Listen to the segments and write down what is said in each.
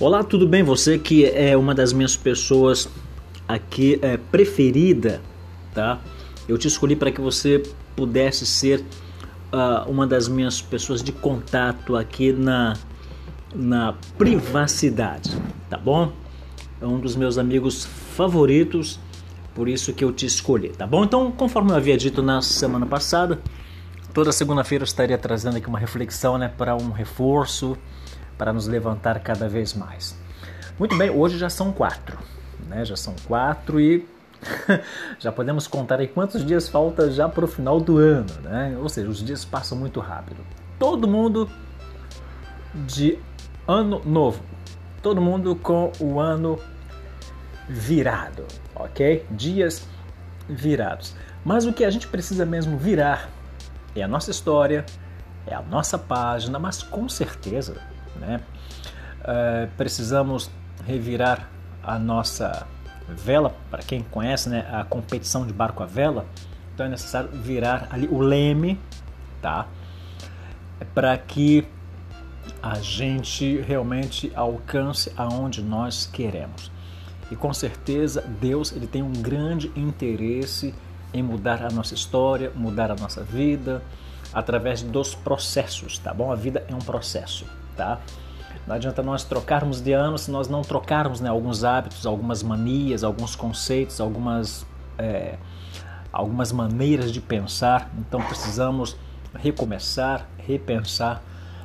Olá, tudo bem? Você que é uma das minhas pessoas aqui é, preferida, tá? Eu te escolhi para que você pudesse ser uh, uma das minhas pessoas de contato aqui na, na privacidade, tá bom? É um dos meus amigos favoritos, por isso que eu te escolhi, tá bom? Então, conforme eu havia dito na semana passada, toda segunda-feira eu estaria trazendo aqui uma reflexão, né, para um reforço para nos levantar cada vez mais. Muito bem, hoje já são quatro, né? Já são quatro e já podemos contar aí quantos dias falta já para o final do ano, né? Ou seja, os dias passam muito rápido. Todo mundo de ano novo, todo mundo com o ano virado, ok? Dias virados. Mas o que a gente precisa mesmo virar é a nossa história, é a nossa página, mas com certeza né? Uh, precisamos revirar a nossa vela, para quem conhece né, a competição de barco a vela, então é necessário virar ali o leme, tá? Para que a gente realmente alcance aonde nós queremos. E com certeza Deus ele tem um grande interesse em mudar a nossa história, mudar a nossa vida através dos processos, tá bom? A vida é um processo tá? Não adianta nós trocarmos de ano se nós não trocarmos né, alguns hábitos, algumas manias, alguns conceitos, algumas, é, algumas maneiras de pensar. Então precisamos recomeçar, repensar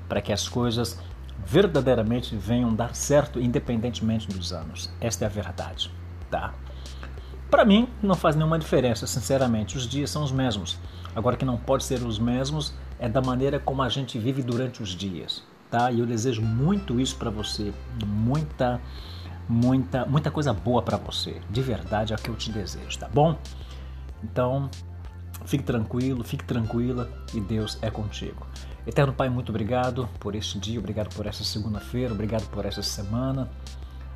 para que as coisas verdadeiramente venham dar certo independentemente dos anos. Esta é a verdade, tá? Para mim não faz nenhuma diferença, sinceramente. Os dias são os mesmos. Agora que não pode ser os mesmos é da maneira como a gente vive durante os dias tá? E eu desejo muito isso para você, muita, muita, muita coisa boa para você. De verdade é o que eu te desejo, tá bom? Então, fique tranquilo, fique tranquila e Deus é contigo. Eterno Pai, muito obrigado por este dia, obrigado por essa segunda-feira, obrigado por essa semana.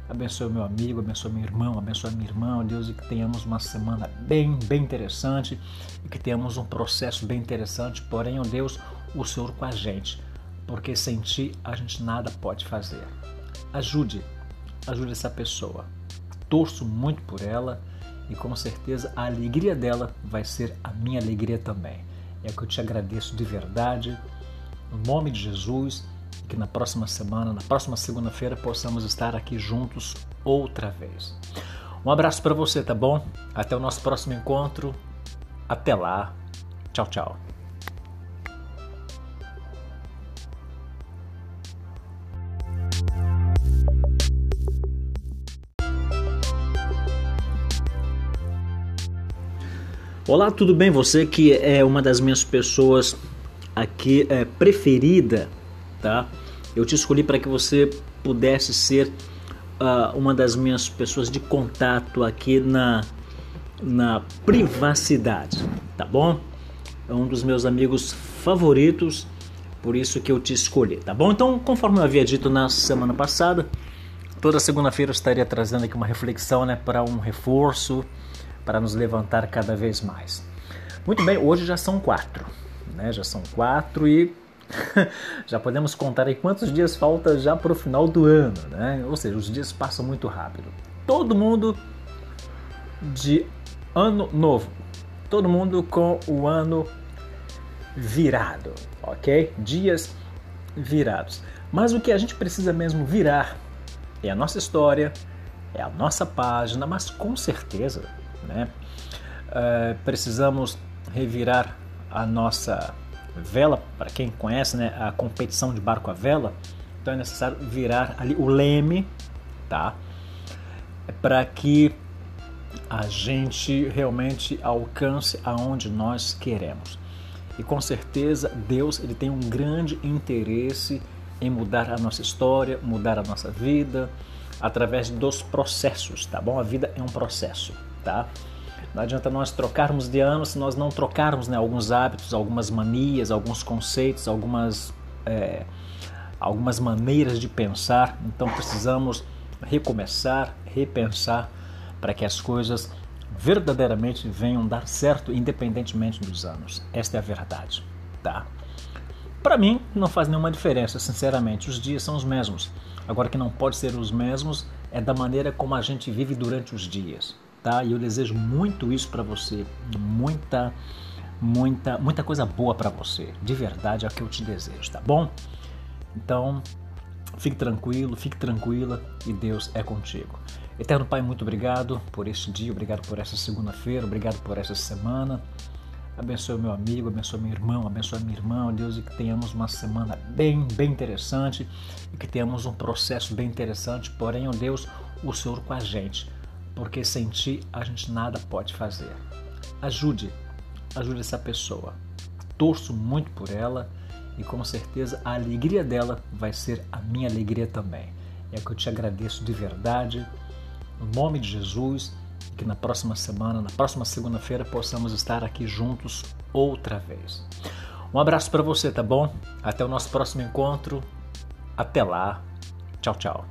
Abençoe meu amigo, abençoe meu irmão, abençoe minha irmã, Deus, e que tenhamos uma semana bem, bem interessante e que tenhamos um processo bem interessante, porém, ó Deus, o Senhor com a gente porque sem ti a gente nada pode fazer. Ajude, ajude essa pessoa. Torço muito por ela e com certeza a alegria dela vai ser a minha alegria também. É que eu te agradeço de verdade, no nome de Jesus, que na próxima semana, na próxima segunda-feira, possamos estar aqui juntos outra vez. Um abraço para você, tá bom? Até o nosso próximo encontro. Até lá. Tchau, tchau. Olá, tudo bem? Você que é uma das minhas pessoas aqui é, preferida, tá? Eu te escolhi para que você pudesse ser uh, uma das minhas pessoas de contato aqui na, na privacidade, tá bom? É um dos meus amigos favoritos, por isso que eu te escolhi, tá bom? Então, conforme eu havia dito na semana passada, toda segunda-feira eu estaria trazendo aqui uma reflexão, né, para um reforço para nos levantar cada vez mais. Muito bem, hoje já são quatro, né? Já são quatro e já podemos contar aí quantos dias falta já para o final do ano, né? Ou seja, os dias passam muito rápido. Todo mundo de ano novo, todo mundo com o ano virado, ok? Dias virados. Mas o que a gente precisa mesmo virar é a nossa história, é a nossa página, mas com certeza né? Uh, precisamos revirar a nossa vela, para quem conhece né, a competição de barco a vela, então é necessário virar ali o leme, tá? Para que a gente realmente alcance aonde nós queremos. E com certeza Deus ele tem um grande interesse em mudar a nossa história, mudar a nossa vida através dos processos, tá bom? A vida é um processo tá? Não adianta nós trocarmos de ano se nós não trocarmos né, alguns hábitos, algumas manias, alguns conceitos, algumas, é, algumas maneiras de pensar. Então precisamos recomeçar, repensar para que as coisas verdadeiramente venham dar certo independentemente dos anos. Esta é a verdade, tá? Para mim, não faz nenhuma diferença, sinceramente. Os dias são os mesmos. Agora, que não pode ser os mesmos é da maneira como a gente vive durante os dias, tá? E eu desejo muito isso para você, muita, muita, muita coisa boa para você. De verdade é o que eu te desejo, tá bom? Então, fique tranquilo, fique tranquila e Deus é contigo. Eterno Pai, muito obrigado por este dia, obrigado por essa segunda-feira, obrigado por essa semana. Abençoe meu amigo, abençoe meu irmão, abençoe minha irmã, Deus, e que tenhamos uma semana bem, bem interessante e que tenhamos um processo bem interessante. Porém, ó Deus, o Senhor com a gente, porque sem Ti a gente nada pode fazer. Ajude, ajude essa pessoa. Torço muito por ela e com certeza a alegria dela vai ser a minha alegria também. É que eu te agradeço de verdade, no nome de Jesus que na próxima semana, na próxima segunda-feira, possamos estar aqui juntos outra vez. Um abraço para você, tá bom? Até o nosso próximo encontro. Até lá. Tchau, tchau.